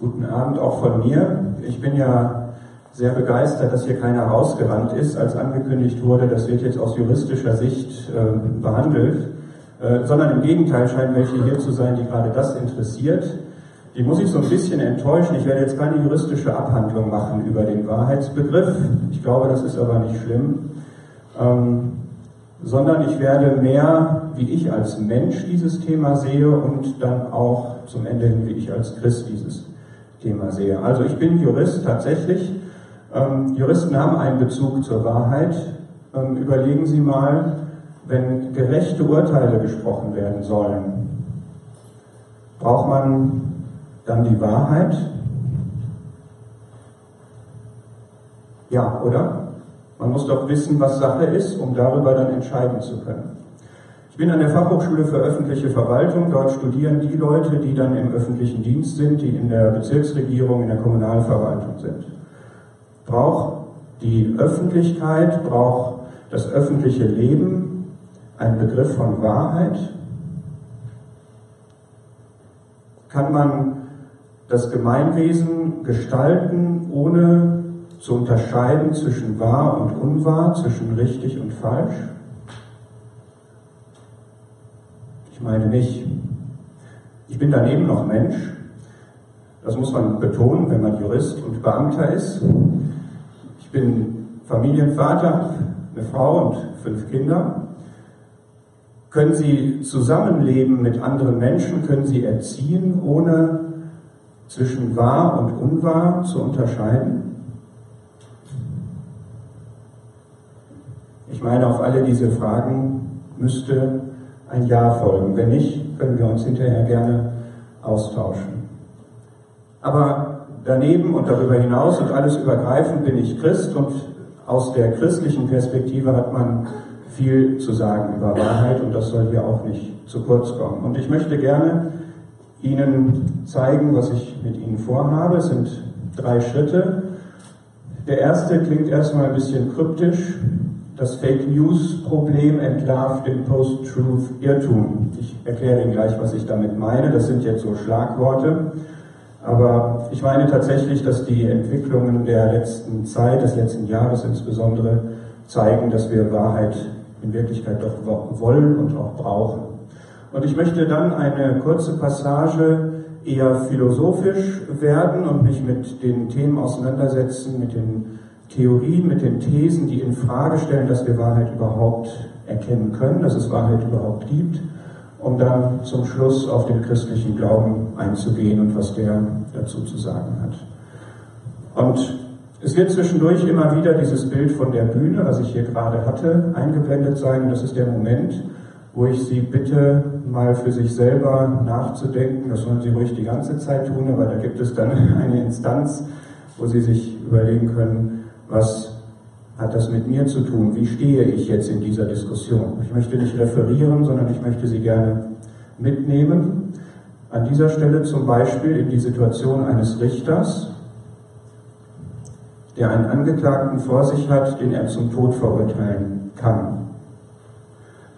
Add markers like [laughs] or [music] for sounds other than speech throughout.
Guten Abend auch von mir. Ich bin ja sehr begeistert, dass hier keiner rausgerannt ist, als angekündigt wurde, das wird jetzt aus juristischer Sicht äh, behandelt, äh, sondern im Gegenteil scheinen welche hier zu sein, die gerade das interessiert. Die muss ich so ein bisschen enttäuschen. Ich werde jetzt keine juristische Abhandlung machen über den Wahrheitsbegriff. Ich glaube, das ist aber nicht schlimm. Ähm, sondern ich werde mehr, wie ich als Mensch dieses Thema sehe und dann auch zum Ende hin, wie ich als Christ dieses Thema sehe. Also ich bin Jurist tatsächlich. Ähm, Juristen haben einen Bezug zur Wahrheit. Ähm, überlegen Sie mal, wenn gerechte Urteile gesprochen werden sollen, braucht man dann die Wahrheit? Ja, oder? Man muss doch wissen, was Sache ist, um darüber dann entscheiden zu können. Ich bin an der Fachhochschule für öffentliche Verwaltung. Dort studieren die Leute, die dann im öffentlichen Dienst sind, die in der Bezirksregierung, in der Kommunalverwaltung sind. Braucht die Öffentlichkeit, braucht das öffentliche Leben einen Begriff von Wahrheit? Kann man das Gemeinwesen gestalten, ohne zu unterscheiden zwischen wahr und unwahr, zwischen richtig und falsch? Ich meine nicht. Ich bin daneben noch Mensch. Das muss man betonen, wenn man Jurist und Beamter ist. Ich bin Familienvater, eine Frau und fünf Kinder. Können Sie zusammenleben mit anderen Menschen? Können Sie erziehen, ohne zwischen wahr und unwahr zu unterscheiden? Ich meine, auf alle diese Fragen müsste ein Ja folgen. Wenn nicht, können wir uns hinterher gerne austauschen. Aber daneben und darüber hinaus und alles übergreifend bin ich Christ und aus der christlichen Perspektive hat man viel zu sagen über Wahrheit und das soll hier auch nicht zu kurz kommen. Und ich möchte gerne Ihnen zeigen, was ich mit Ihnen vorhabe. Es sind drei Schritte. Der erste klingt erstmal ein bisschen kryptisch das Fake News Problem entlarvt den Post-Truth Irrtum. Ich erkläre Ihnen gleich, was ich damit meine. Das sind jetzt so Schlagworte. Aber ich meine tatsächlich, dass die Entwicklungen der letzten Zeit, des letzten Jahres insbesondere, zeigen, dass wir Wahrheit in Wirklichkeit doch wollen und auch brauchen. Und ich möchte dann eine kurze Passage eher philosophisch werden und mich mit den Themen auseinandersetzen, mit den Theorien, mit den Thesen, die in Frage stellen, dass wir Wahrheit überhaupt erkennen können, dass es Wahrheit überhaupt gibt, um dann zum Schluss auf den christlichen Glauben einzugehen und was der dazu zu sagen hat. Und es wird zwischendurch immer wieder dieses Bild von der Bühne, was ich hier gerade hatte, eingeblendet sein. Das ist der Moment, wo ich Sie bitte, mal für sich selber nachzudenken. Das sollen Sie ruhig die ganze Zeit tun, aber da gibt es dann [laughs] eine Instanz, wo Sie sich überlegen können, was hat das mit mir zu tun? Wie stehe ich jetzt in dieser Diskussion? Ich möchte nicht referieren, sondern ich möchte Sie gerne mitnehmen. An dieser Stelle zum Beispiel in die Situation eines Richters, der einen Angeklagten vor sich hat, den er zum Tod verurteilen kann.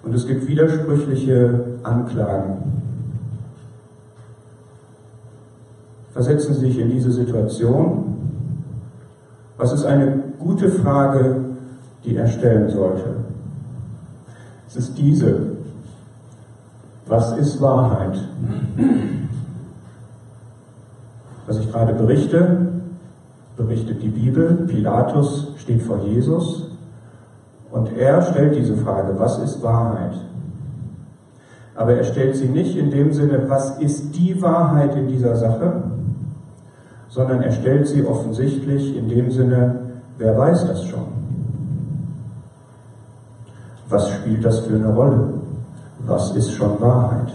Und es gibt widersprüchliche Anklagen. Versetzen Sie sich in diese Situation was ist eine gute Frage, die er stellen sollte? Es ist diese. Was ist Wahrheit? Was ich gerade berichte, berichtet die Bibel. Pilatus steht vor Jesus und er stellt diese Frage, was ist Wahrheit? Aber er stellt sie nicht in dem Sinne, was ist die Wahrheit in dieser Sache, sondern er stellt sie offensichtlich in dem Sinne, wer weiß das schon? Was spielt das für eine Rolle? Was ist schon Wahrheit?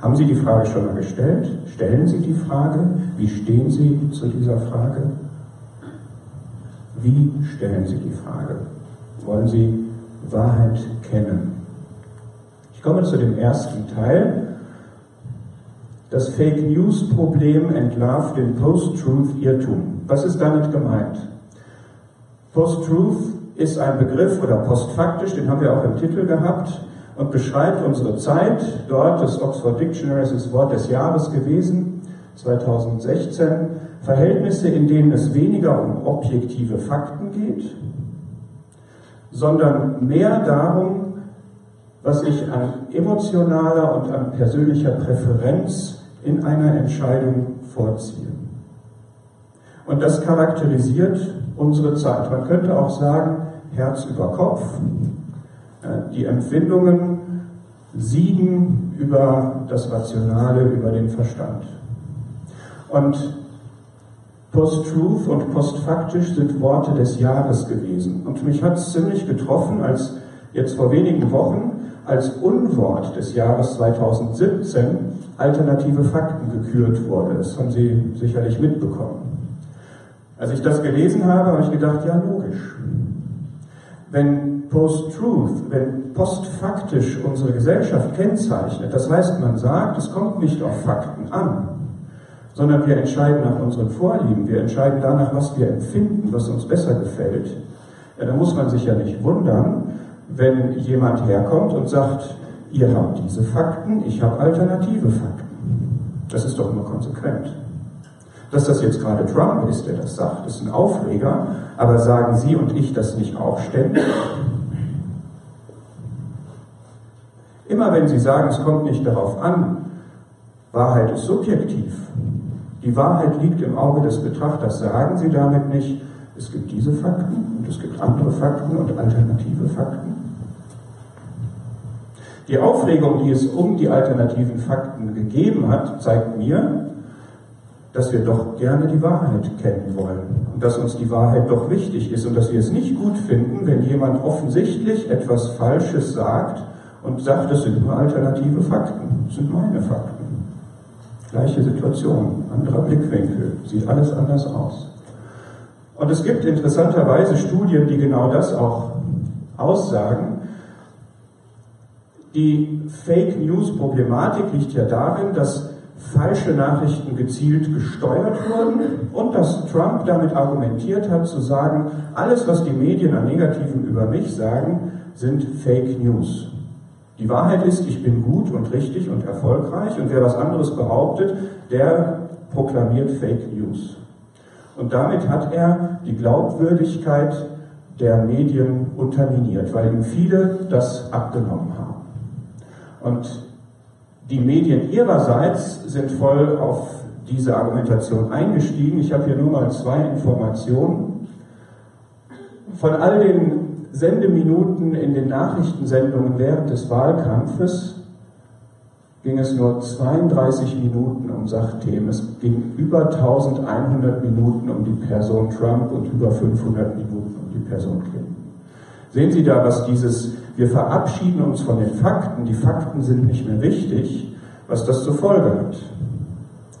Haben Sie die Frage schon mal gestellt? Stellen Sie die Frage? Wie stehen Sie zu dieser Frage? Wie stellen Sie die Frage? Wollen Sie Wahrheit kennen? Ich komme zu dem ersten Teil das Fake News Problem entlarvt den Post-Truth Irrtum. Was ist damit gemeint? Post-Truth ist ein Begriff oder postfaktisch, den haben wir auch im Titel gehabt. und beschreibt unsere Zeit. Dort, das Oxford Dictionary ist das Wort des Jahres gewesen, 2016. Verhältnisse, in denen es weniger um objektive Fakten geht, sondern mehr darum, was ich an emotionaler und an persönlicher Präferenz in einer Entscheidung vorziehe. Und das charakterisiert unsere Zeit. Man könnte auch sagen, Herz über Kopf. Äh, die Empfindungen siegen über das Rationale, über den Verstand. Und Post-Truth und postfaktisch sind Worte des Jahres gewesen. Und mich hat es ziemlich getroffen, als jetzt vor wenigen Wochen als Unwort des Jahres 2017 alternative Fakten gekürt wurde. Das haben Sie sicherlich mitbekommen. Als ich das gelesen habe, habe ich gedacht, ja logisch. Wenn Post-Truth, wenn postfaktisch unsere Gesellschaft kennzeichnet, das heißt, man sagt, es kommt nicht auf Fakten an, sondern wir entscheiden nach unseren Vorlieben, wir entscheiden danach, was wir empfinden, was uns besser gefällt, ja, dann muss man sich ja nicht wundern, wenn jemand herkommt und sagt, ihr habt diese Fakten, ich habe alternative Fakten. Das ist doch nur konsequent. Dass das jetzt gerade Trump ist, der das sagt, ist ein Aufreger, aber sagen Sie und ich das nicht auch ständig? Immer wenn Sie sagen, es kommt nicht darauf an, Wahrheit ist subjektiv. Die Wahrheit liegt im Auge des Betrachters. Sagen Sie damit nicht, es gibt diese Fakten und es gibt andere Fakten und alternative Fakten? Die Aufregung, die es um die alternativen Fakten gegeben hat, zeigt mir, dass wir doch gerne die Wahrheit kennen wollen und dass uns die Wahrheit doch wichtig ist und dass wir es nicht gut finden, wenn jemand offensichtlich etwas Falsches sagt und sagt, das sind nur alternative Fakten, das sind meine Fakten. Gleiche Situation, anderer Blickwinkel, sieht alles anders aus. Und es gibt interessanterweise Studien, die genau das auch aussagen. Die Fake News Problematik liegt ja darin, dass falsche Nachrichten gezielt gesteuert wurden und dass Trump damit argumentiert hat zu sagen, alles, was die Medien an Negativen über mich sagen, sind Fake News. Die Wahrheit ist, ich bin gut und richtig und erfolgreich und wer was anderes behauptet, der proklamiert Fake News. Und damit hat er die Glaubwürdigkeit der Medien unterminiert, weil ihm viele das abgenommen haben. Und die Medien ihrerseits sind voll auf diese Argumentation eingestiegen. Ich habe hier nur mal zwei Informationen. Von all den Sendeminuten in den Nachrichtensendungen während des Wahlkampfes ging es nur 32 Minuten um Sachthemen. Es ging über 1100 Minuten um die Person Trump und über 500 Minuten um die Person Clinton. Sehen Sie da, was dieses wir verabschieden uns von den Fakten, die Fakten sind nicht mehr wichtig, was das zur Folge hat.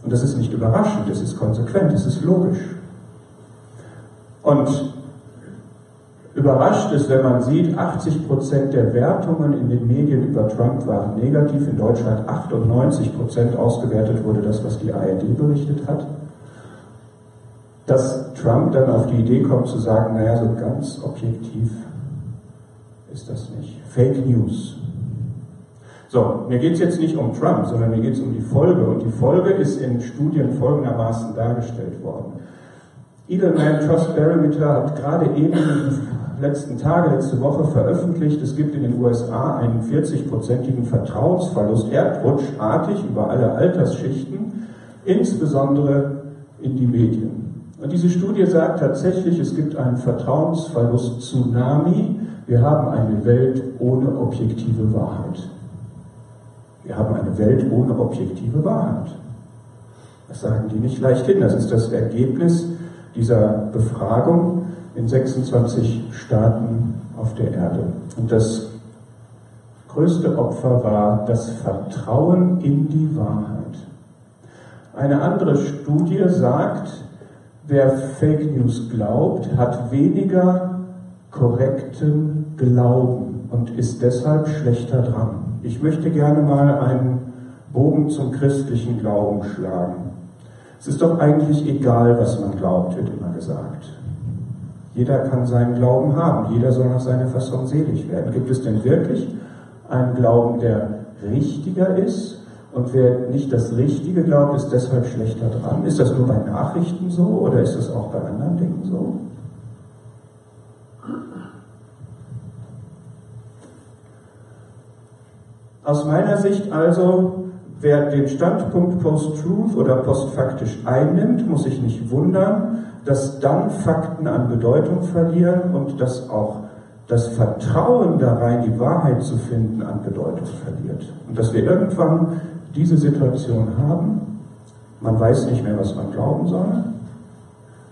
Und das ist nicht überraschend, das ist konsequent, das ist logisch. Und überrascht ist, wenn man sieht, 80 Prozent der Wertungen in den Medien über Trump waren negativ, in Deutschland 98 Prozent ausgewertet wurde das, was die ARD berichtet hat. Dass Trump dann auf die Idee kommt zu sagen, naja, so ganz objektiv ist das nicht. Fake News. So, mir geht es jetzt nicht um Trump, sondern mir geht es um die Folge. Und die Folge ist in Studien folgendermaßen dargestellt worden. Edelman Trust Barometer hat gerade eben die letzten Tage, letzte Woche veröffentlicht, es gibt in den USA einen 40-prozentigen Vertrauensverlust, erdrutschartig über alle Altersschichten, insbesondere in die Medien. Und diese Studie sagt tatsächlich, es gibt einen Vertrauensverlust-Tsunami wir haben eine Welt ohne objektive Wahrheit. Wir haben eine Welt ohne objektive Wahrheit. Das sagen die nicht leicht hin. Das ist das Ergebnis dieser Befragung in 26 Staaten auf der Erde. Und das größte Opfer war das Vertrauen in die Wahrheit. Eine andere Studie sagt, wer Fake News glaubt, hat weniger korrekten Glauben und ist deshalb schlechter dran. Ich möchte gerne mal einen Bogen zum christlichen Glauben schlagen. Es ist doch eigentlich egal, was man glaubt, wird immer gesagt. Jeder kann seinen Glauben haben, jeder soll nach seiner Fassung selig werden. Gibt es denn wirklich einen Glauben, der richtiger ist. Und wer nicht das Richtige glaubt, ist deshalb schlechter dran. Ist das nur bei Nachrichten so oder ist das auch bei anderen Dingen so? Aus meiner Sicht also, wer den Standpunkt Post-Truth oder postfaktisch einnimmt, muss sich nicht wundern, dass dann Fakten an Bedeutung verlieren und dass auch das Vertrauen da rein, die Wahrheit zu finden, an Bedeutung verliert. Und dass wir irgendwann diese Situation haben, man weiß nicht mehr, was man glauben soll,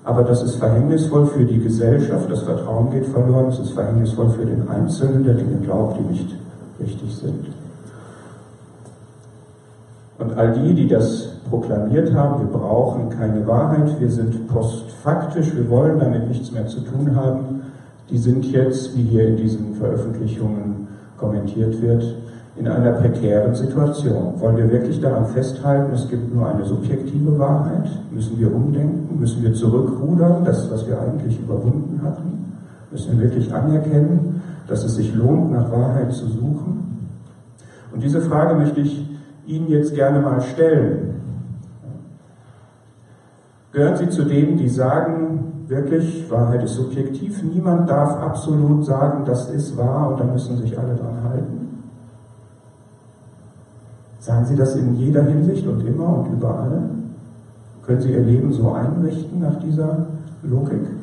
aber das ist verhängnisvoll für die Gesellschaft, das Vertrauen geht verloren, es ist verhängnisvoll für den Einzelnen, der Dinge glaubt, die nicht richtig sind. Und all die, die das proklamiert haben, wir brauchen keine Wahrheit, wir sind postfaktisch, wir wollen damit nichts mehr zu tun haben, die sind jetzt, wie hier in diesen Veröffentlichungen kommentiert wird, in einer prekären Situation. Wollen wir wirklich daran festhalten, es gibt nur eine subjektive Wahrheit? Müssen wir umdenken? Müssen wir zurückrudern, das, was wir eigentlich überwunden hatten? Müssen wir wirklich anerkennen, dass es sich lohnt, nach Wahrheit zu suchen? Und diese Frage möchte ich Ihnen jetzt gerne mal stellen. Gehören Sie zu denen, die sagen, wirklich, Wahrheit ist subjektiv, niemand darf absolut sagen, das ist wahr und da müssen sich alle dran halten? Sagen Sie das in jeder Hinsicht und immer und überall? Können Sie Ihr Leben so einrichten nach dieser Logik?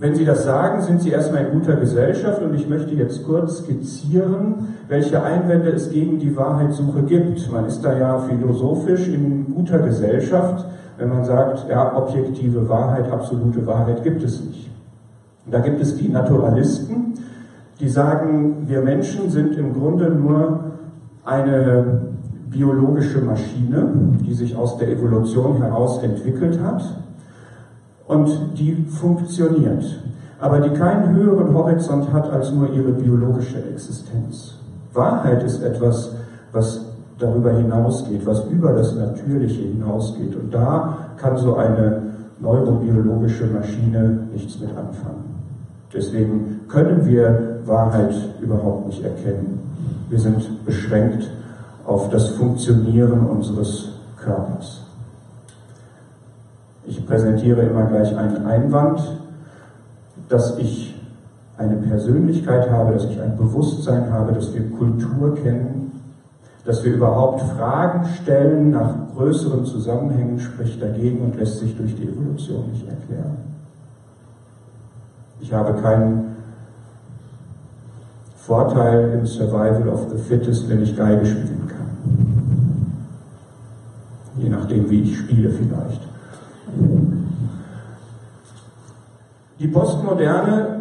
Wenn Sie das sagen, sind Sie erstmal in guter Gesellschaft und ich möchte jetzt kurz skizzieren, welche Einwände es gegen die Wahrheitssuche gibt. Man ist da ja philosophisch in guter Gesellschaft, wenn man sagt, ja, objektive Wahrheit, absolute Wahrheit gibt es nicht. Da gibt es die Naturalisten, die sagen, wir Menschen sind im Grunde nur eine biologische Maschine, die sich aus der Evolution heraus entwickelt hat und die funktioniert, aber die keinen höheren Horizont hat als nur ihre biologische Existenz. Wahrheit ist etwas, was darüber hinausgeht, was über das Natürliche hinausgeht. Und da kann so eine neurobiologische Maschine nichts mit anfangen. Deswegen können wir Wahrheit überhaupt nicht erkennen. Wir sind beschränkt auf das Funktionieren unseres Körpers. Ich präsentiere immer gleich einen Einwand, dass ich eine Persönlichkeit habe, dass ich ein Bewusstsein habe, dass wir Kultur kennen, dass wir überhaupt Fragen stellen nach größeren Zusammenhängen, spricht dagegen und lässt sich durch die Evolution nicht erklären. Ich habe keinen Vorteil im Survival of the Fittest, wenn ich Geige spielen kann. Je nachdem, wie ich spiele vielleicht. Die Postmoderne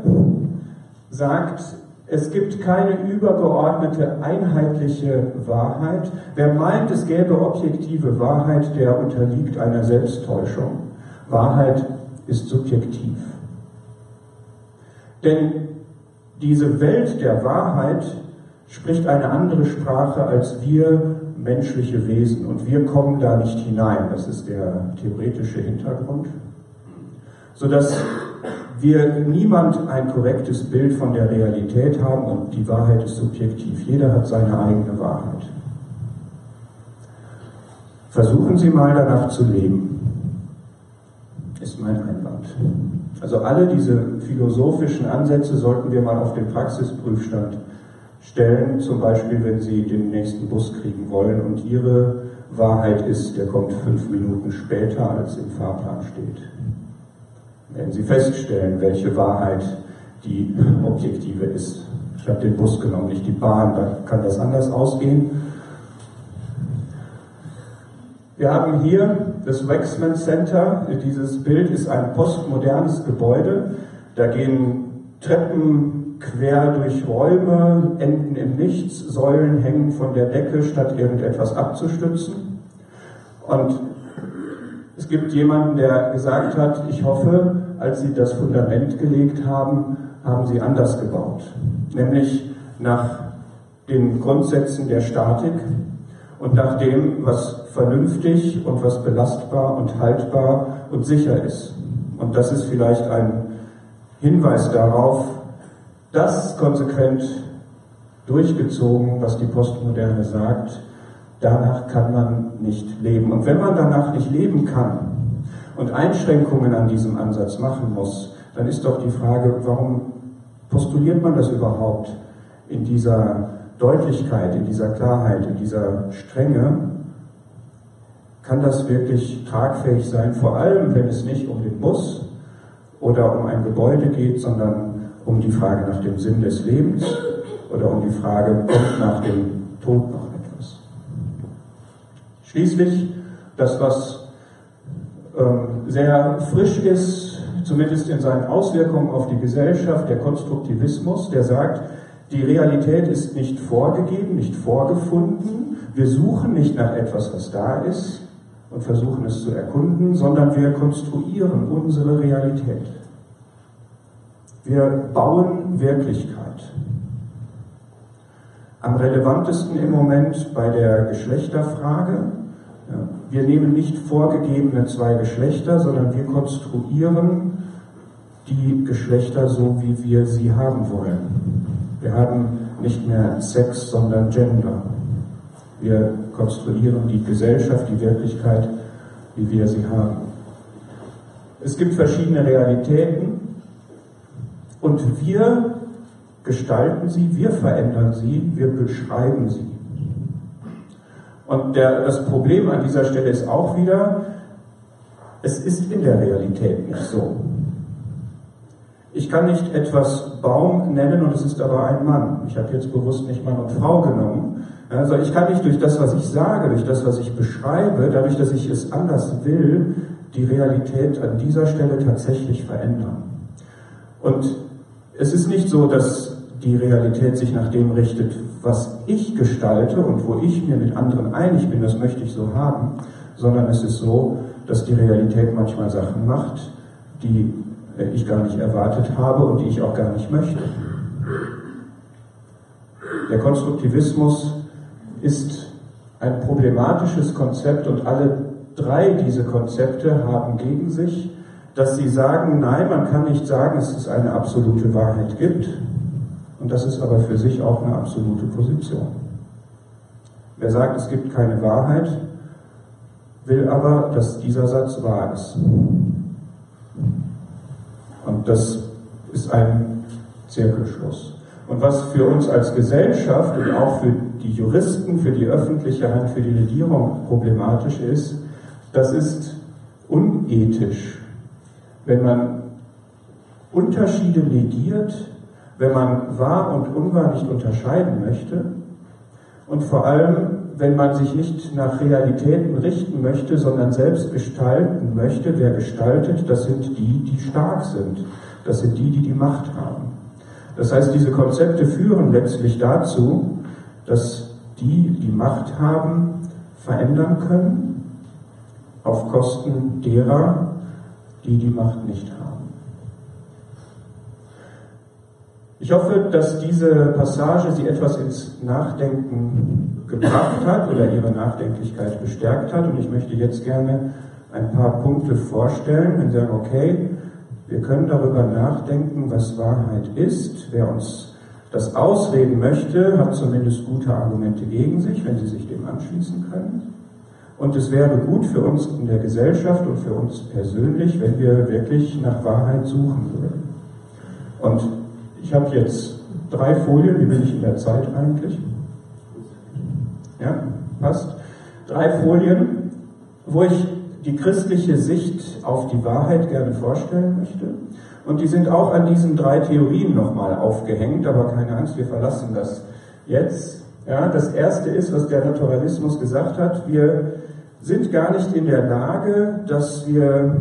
sagt, es gibt keine übergeordnete, einheitliche Wahrheit. Wer meint, es gäbe objektive Wahrheit, der unterliegt einer Selbsttäuschung. Wahrheit ist subjektiv. Denn diese Welt der Wahrheit spricht eine andere Sprache als wir menschliche Wesen und wir kommen da nicht hinein. Das ist der theoretische Hintergrund. Sodass wir niemand ein korrektes Bild von der Realität haben und die Wahrheit ist subjektiv. Jeder hat seine eigene Wahrheit. Versuchen Sie mal danach zu leben, ist mein Einwand. Also alle diese philosophischen Ansätze sollten wir mal auf den Praxisprüfstand stellen, zum Beispiel wenn Sie den nächsten Bus kriegen wollen und Ihre Wahrheit ist, der kommt fünf Minuten später, als im Fahrplan steht. Werden Sie feststellen, welche Wahrheit die objektive ist. Ich habe den Bus genommen, nicht die Bahn, da kann das anders ausgehen. Wir haben hier das Waxman Center. Dieses Bild ist ein postmodernes Gebäude. Da gehen Treppen quer durch Räume, enden im Nichts, Säulen hängen von der Decke, statt irgendetwas abzustützen. Und es gibt jemanden, der gesagt hat, ich hoffe, als Sie das Fundament gelegt haben, haben Sie anders gebaut. Nämlich nach den Grundsätzen der Statik und nach dem, was vernünftig und was belastbar und haltbar und sicher ist. Und das ist vielleicht ein Hinweis darauf, das konsequent durchgezogen, was die Postmoderne sagt. Danach kann man nicht leben. Und wenn man danach nicht leben kann und Einschränkungen an diesem Ansatz machen muss, dann ist doch die Frage, warum postuliert man das überhaupt in dieser Deutlichkeit, in dieser Klarheit, in dieser Strenge? Kann das wirklich tragfähig sein, vor allem wenn es nicht um den Muss oder um ein Gebäude geht, sondern um die Frage nach dem Sinn des Lebens oder um die Frage, kommt nach dem Tod noch etwas? Schließlich das, was ähm, sehr frisch ist, zumindest in seinen Auswirkungen auf die Gesellschaft, der Konstruktivismus, der sagt, die Realität ist nicht vorgegeben, nicht vorgefunden. Wir suchen nicht nach etwas, was da ist und versuchen es zu erkunden, sondern wir konstruieren unsere Realität. Wir bauen Wirklichkeit. Am relevantesten im Moment bei der Geschlechterfrage. Wir nehmen nicht vorgegebene zwei Geschlechter, sondern wir konstruieren die Geschlechter so, wie wir sie haben wollen. Wir haben nicht mehr Sex, sondern Gender. Wir konstruieren die Gesellschaft, die Wirklichkeit, wie wir sie haben. Es gibt verschiedene Realitäten und wir gestalten sie, wir verändern sie, wir beschreiben sie. Und der, das Problem an dieser Stelle ist auch wieder, es ist in der Realität nicht so. Ich kann nicht etwas Baum nennen und es ist aber ein Mann. Ich habe jetzt bewusst nicht Mann und Frau genommen. Also ich kann nicht durch das, was ich sage, durch das, was ich beschreibe, dadurch, dass ich es anders will, die Realität an dieser Stelle tatsächlich verändern. Und es ist nicht so, dass die Realität sich nach dem richtet, was ich gestalte und wo ich mir mit anderen einig bin, das möchte ich so haben, sondern es ist so, dass die Realität manchmal Sachen macht, die ich gar nicht erwartet habe und die ich auch gar nicht möchte. Der Konstruktivismus ist ein problematisches Konzept und alle drei diese Konzepte haben gegen sich, dass sie sagen, nein, man kann nicht sagen, dass es eine absolute Wahrheit gibt und das ist aber für sich auch eine absolute Position. Wer sagt, es gibt keine Wahrheit, will aber, dass dieser Satz wahr ist. Und das ist ein Zirkelschluss. Und was für uns als Gesellschaft und auch für die Juristen, für die öffentliche Hand, für die Regierung problematisch ist, das ist unethisch, wenn man Unterschiede negiert, wenn man wahr und unwahr nicht unterscheiden möchte und vor allem, wenn man sich nicht nach Realitäten richten möchte, sondern selbst gestalten möchte, wer gestaltet, das sind die, die stark sind. Das sind die, die die Macht haben. Das heißt, diese Konzepte führen letztlich dazu, dass die, die Macht haben, verändern können auf Kosten derer, die die Macht nicht haben. Ich hoffe, dass diese Passage Sie etwas ins Nachdenken gebracht hat oder Ihre Nachdenklichkeit bestärkt hat. Und ich möchte jetzt gerne ein paar Punkte vorstellen und sagen, okay, wir können darüber nachdenken, was Wahrheit ist. Wer uns das ausreden möchte, hat zumindest gute Argumente gegen sich, wenn Sie sich dem anschließen können. Und es wäre gut für uns in der Gesellschaft und für uns persönlich, wenn wir wirklich nach Wahrheit suchen würden. Und ich habe jetzt drei Folien, wie bin ich in der Zeit eigentlich? Ja, passt. Drei Folien, wo ich die christliche Sicht auf die Wahrheit gerne vorstellen möchte. Und die sind auch an diesen drei Theorien nochmal aufgehängt, aber keine Angst, wir verlassen das jetzt. Ja, das erste ist, was der Naturalismus gesagt hat, wir sind gar nicht in der Lage, dass wir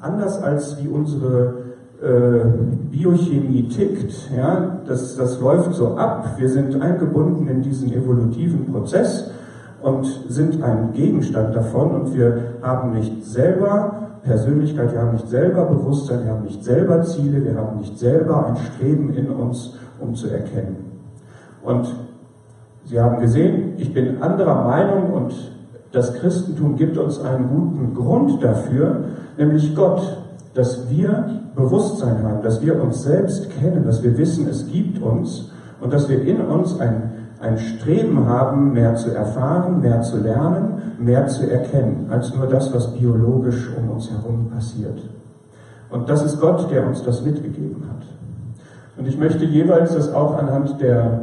anders als wie unsere äh, Biochemie tickt, ja, das, das läuft so ab. Wir sind eingebunden in diesen evolutiven Prozess und sind ein Gegenstand davon und wir haben nicht selber Persönlichkeit, wir haben nicht selber Bewusstsein, wir haben nicht selber Ziele, wir haben nicht selber ein Streben in uns, um zu erkennen. Und Sie haben gesehen, ich bin anderer Meinung und das Christentum gibt uns einen guten Grund dafür, nämlich Gott, dass wir Bewusstsein haben, dass wir uns selbst kennen, dass wir wissen, es gibt uns und dass wir in uns ein ein Streben haben, mehr zu erfahren, mehr zu lernen, mehr zu erkennen, als nur das, was biologisch um uns herum passiert. Und das ist Gott, der uns das mitgegeben hat. Und ich möchte jeweils das auch anhand der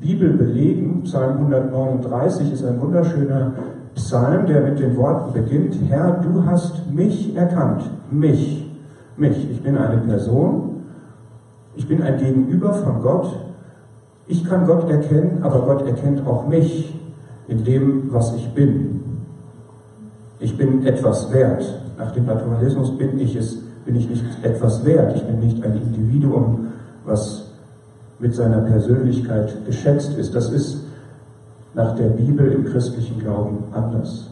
Bibel belegen. Psalm 139 ist ein wunderschöner Psalm, der mit den Worten beginnt, Herr, du hast mich erkannt, mich, mich. Ich bin eine Person, ich bin ein Gegenüber von Gott. Ich kann Gott erkennen, aber Gott erkennt auch mich in dem, was ich bin. Ich bin etwas wert. Nach dem Naturalismus bin ich es, bin ich nicht etwas wert. Ich bin nicht ein Individuum, was mit seiner Persönlichkeit geschätzt ist. Das ist nach der Bibel im christlichen Glauben anders.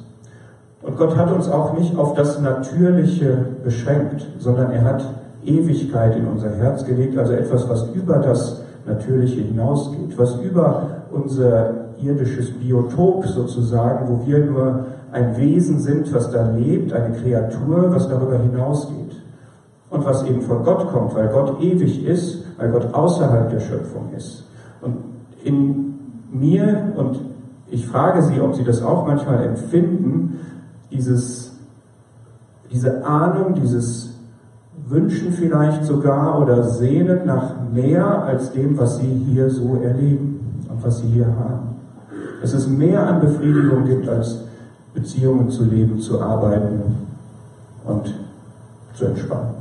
Und Gott hat uns auch nicht auf das Natürliche beschränkt, sondern er hat Ewigkeit in unser Herz gelegt, also etwas, was über das Natürliche hinausgeht, was über unser irdisches Biotop sozusagen, wo wir nur ein Wesen sind, was da lebt, eine Kreatur, was darüber hinausgeht. Und was eben von Gott kommt, weil Gott ewig ist, weil Gott außerhalb der Schöpfung ist. Und in mir, und ich frage Sie, ob Sie das auch manchmal empfinden, dieses, diese Ahnung, dieses Wünschen vielleicht sogar oder Sehnen nach mehr als dem, was Sie hier so erleben und was Sie hier haben. Dass es mehr an Befriedigung gibt, als Beziehungen zu leben, zu arbeiten und zu entspannen.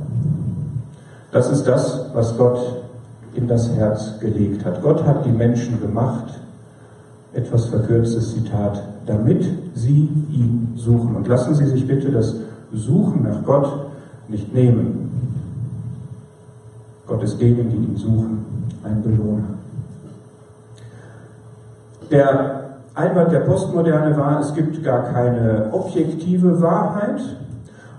Das ist das, was Gott in das Herz gelegt hat. Gott hat die Menschen gemacht, etwas verkürztes Zitat, damit sie ihn suchen. Und lassen Sie sich bitte das Suchen nach Gott nicht nehmen. Gott ist denen, die ihn suchen, ein Belohner. Der Einwand der Postmoderne war, es gibt gar keine objektive Wahrheit.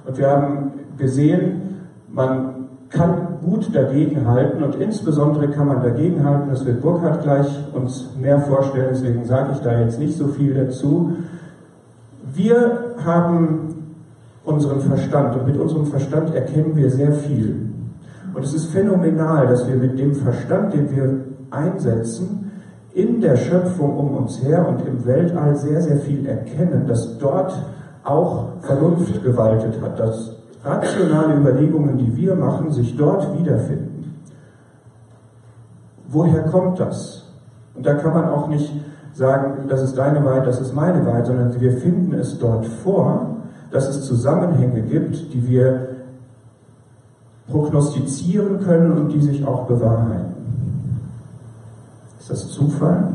Und wir haben gesehen, man kann gut dagegenhalten und insbesondere kann man dagegenhalten, das wird Burkhardt gleich uns mehr vorstellen, deswegen sage ich da jetzt nicht so viel dazu. Wir haben unseren Verstand und mit unserem Verstand erkennen wir sehr viel. Und es ist phänomenal, dass wir mit dem Verstand, den wir einsetzen, in der Schöpfung um uns her und im Weltall sehr, sehr viel erkennen, dass dort auch Vernunft gewaltet hat, dass rationale Überlegungen, die wir machen, sich dort wiederfinden. Woher kommt das? Und da kann man auch nicht sagen, das ist deine Wahrheit, das ist meine Wahrheit, sondern wir finden es dort vor, dass es Zusammenhänge gibt, die wir prognostizieren können und die sich auch bewahrheiten. Ist das Zufall?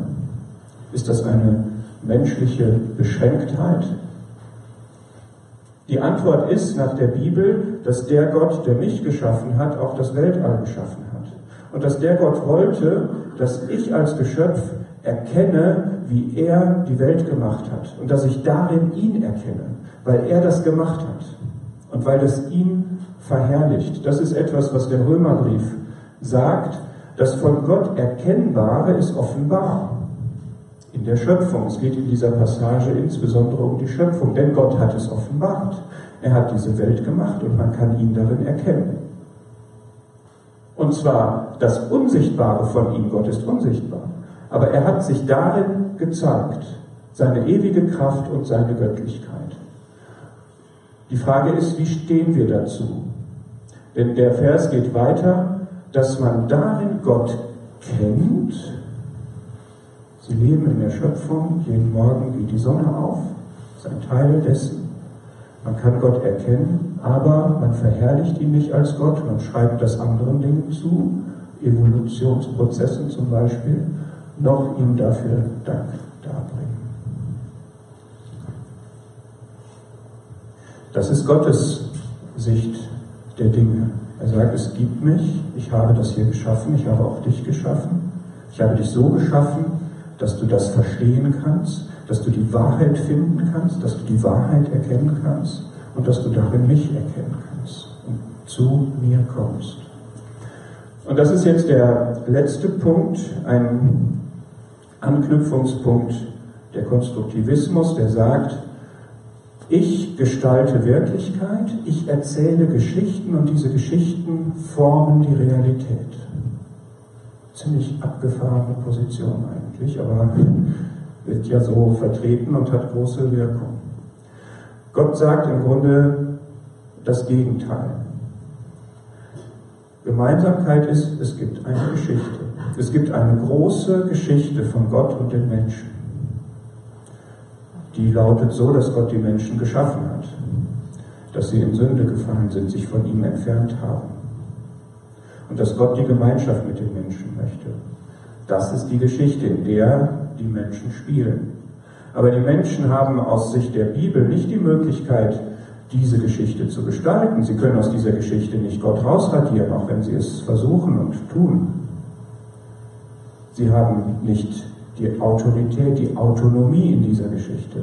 Ist das eine menschliche Beschränktheit? Die Antwort ist nach der Bibel, dass der Gott, der mich geschaffen hat, auch das Weltall geschaffen hat. Und dass der Gott wollte, dass ich als Geschöpf erkenne, wie er die Welt gemacht hat. Und dass ich darin ihn erkenne, weil er das gemacht hat. Und weil es ihn verherrlicht. Das ist etwas, was der Römerbrief sagt. Das von Gott Erkennbare ist offenbar in der Schöpfung. Es geht in dieser Passage insbesondere um die Schöpfung, denn Gott hat es offenbart. Er hat diese Welt gemacht und man kann ihn darin erkennen. Und zwar das Unsichtbare von ihm, Gott ist unsichtbar, aber er hat sich darin gezeigt, seine ewige Kraft und seine Göttlichkeit. Die Frage ist, wie stehen wir dazu? Denn der Vers geht weiter, dass man darin Gott kennt Sie leben in der Schöpfung, jeden Morgen geht die Sonne auf, ist ein Teil dessen. Man kann Gott erkennen, aber man verherrlicht ihn nicht als Gott, man schreibt das anderen Dingen zu, Evolutionsprozessen zum Beispiel, noch ihm dafür Dank darbringen. Das ist Gottes Sicht der Dinge. Er sagt, es gibt mich, ich habe das hier geschaffen, ich habe auch dich geschaffen, ich habe dich so geschaffen, dass du das verstehen kannst, dass du die Wahrheit finden kannst, dass du die Wahrheit erkennen kannst und dass du darin mich erkennen kannst und zu mir kommst. Und das ist jetzt der letzte Punkt, ein Anknüpfungspunkt der Konstruktivismus, der sagt, ich gestalte Wirklichkeit, ich erzähle Geschichten und diese Geschichten formen die Realität. Ziemlich abgefahrene Position eigentlich, aber wird ja so vertreten und hat große Wirkung. Gott sagt im Grunde das Gegenteil. Gemeinsamkeit ist, es gibt eine Geschichte. Es gibt eine große Geschichte von Gott und den Menschen. Die lautet so, dass Gott die Menschen geschaffen hat, dass sie in Sünde gefallen sind, sich von ihm entfernt haben und dass Gott die Gemeinschaft mit den Menschen möchte. Das ist die Geschichte, in der die Menschen spielen. Aber die Menschen haben aus Sicht der Bibel nicht die Möglichkeit, diese Geschichte zu gestalten. Sie können aus dieser Geschichte nicht Gott rausradieren, auch wenn sie es versuchen und tun. Sie haben nicht die Autorität, die Autonomie in dieser Geschichte,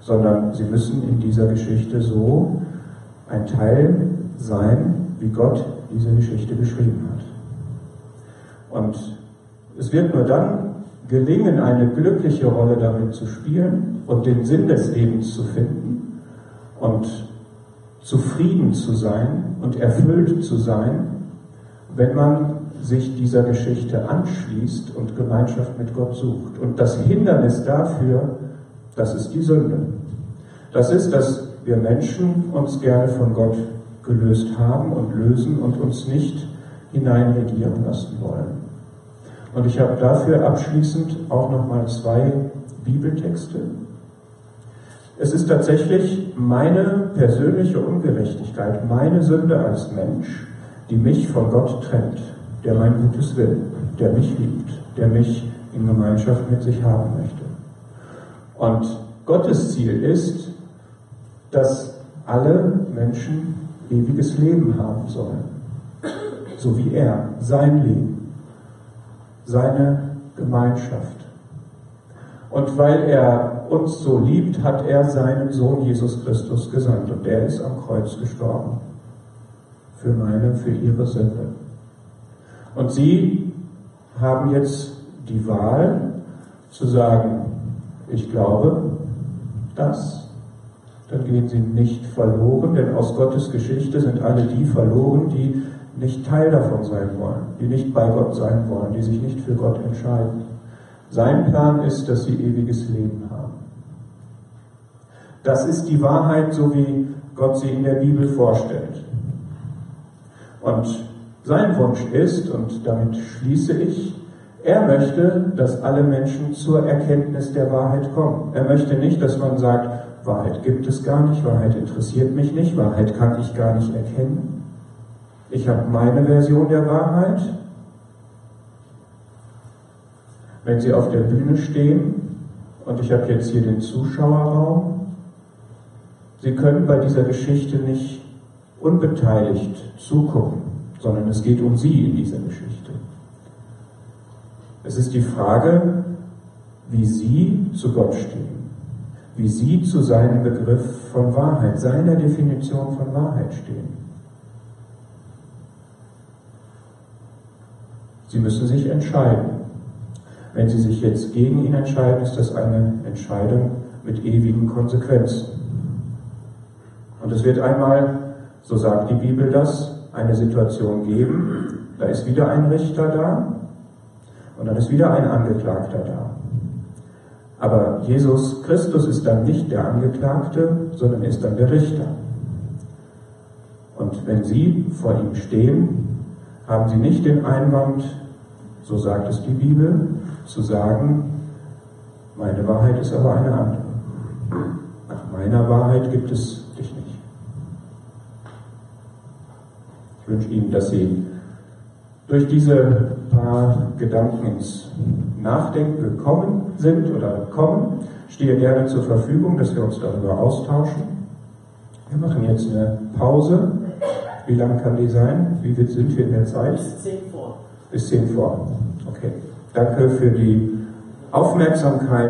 sondern sie müssen in dieser Geschichte so ein Teil sein, wie Gott diese Geschichte geschrieben hat. Und es wird nur dann gelingen, eine glückliche Rolle damit zu spielen und den Sinn des Lebens zu finden und zufrieden zu sein und erfüllt zu sein, wenn man sich dieser Geschichte anschließt und Gemeinschaft mit Gott sucht. Und das Hindernis dafür, das ist die Sünde. Das ist, dass wir Menschen uns gerne von Gott gelöst haben und lösen und uns nicht hineinregieren lassen wollen. Und ich habe dafür abschließend auch nochmal zwei Bibeltexte. Es ist tatsächlich meine persönliche Ungerechtigkeit, meine Sünde als Mensch, die mich von Gott trennt, der mein Gutes will, der mich liebt, der mich in Gemeinschaft mit sich haben möchte. Und Gottes Ziel ist, dass alle Menschen ewiges Leben haben sollen, so wie er, sein Leben, seine Gemeinschaft. Und weil er uns so liebt, hat er seinen Sohn Jesus Christus gesandt und der ist am Kreuz gestorben. Für meine, für ihre Sünde. Und sie haben jetzt die Wahl zu sagen, ich glaube das, dann gehen sie nicht verloren, denn aus Gottes Geschichte sind alle die verloren, die nicht Teil davon sein wollen, die nicht bei Gott sein wollen, die sich nicht für Gott entscheiden. Sein Plan ist, dass sie ewiges Leben haben. Das ist die Wahrheit, so wie Gott sie in der Bibel vorstellt. Und sein Wunsch ist, und damit schließe ich, er möchte, dass alle Menschen zur Erkenntnis der Wahrheit kommen. Er möchte nicht, dass man sagt, Wahrheit gibt es gar nicht, Wahrheit interessiert mich nicht, Wahrheit kann ich gar nicht erkennen. Ich habe meine Version der Wahrheit wenn Sie auf der Bühne stehen und ich habe jetzt hier den Zuschauerraum, Sie können bei dieser Geschichte nicht unbeteiligt zugucken, sondern es geht um Sie in dieser Geschichte. Es ist die Frage, wie Sie zu Gott stehen, wie Sie zu seinem Begriff von Wahrheit, seiner Definition von Wahrheit stehen. Sie müssen sich entscheiden. Wenn Sie sich jetzt gegen ihn entscheiden, ist das eine Entscheidung mit ewigen Konsequenzen. Und es wird einmal, so sagt die Bibel das, eine Situation geben, da ist wieder ein Richter da und dann ist wieder ein Angeklagter da. Aber Jesus Christus ist dann nicht der Angeklagte, sondern ist dann der Richter. Und wenn Sie vor ihm stehen, haben Sie nicht den Einwand, so sagt es die Bibel, zu sagen, meine Wahrheit ist aber eine andere. Nach meiner Wahrheit gibt es dich nicht. Ich wünsche Ihnen, dass Sie durch diese paar Gedanken ins Nachdenken gekommen sind oder kommen. Stehe gerne zur Verfügung, dass wir uns darüber austauschen. Wir machen jetzt eine Pause. Wie lang kann die sein? Wie sind wir in der Zeit? Bis 10 vor. Bis 10 vor. Okay. Danke für die Aufmerksamkeit.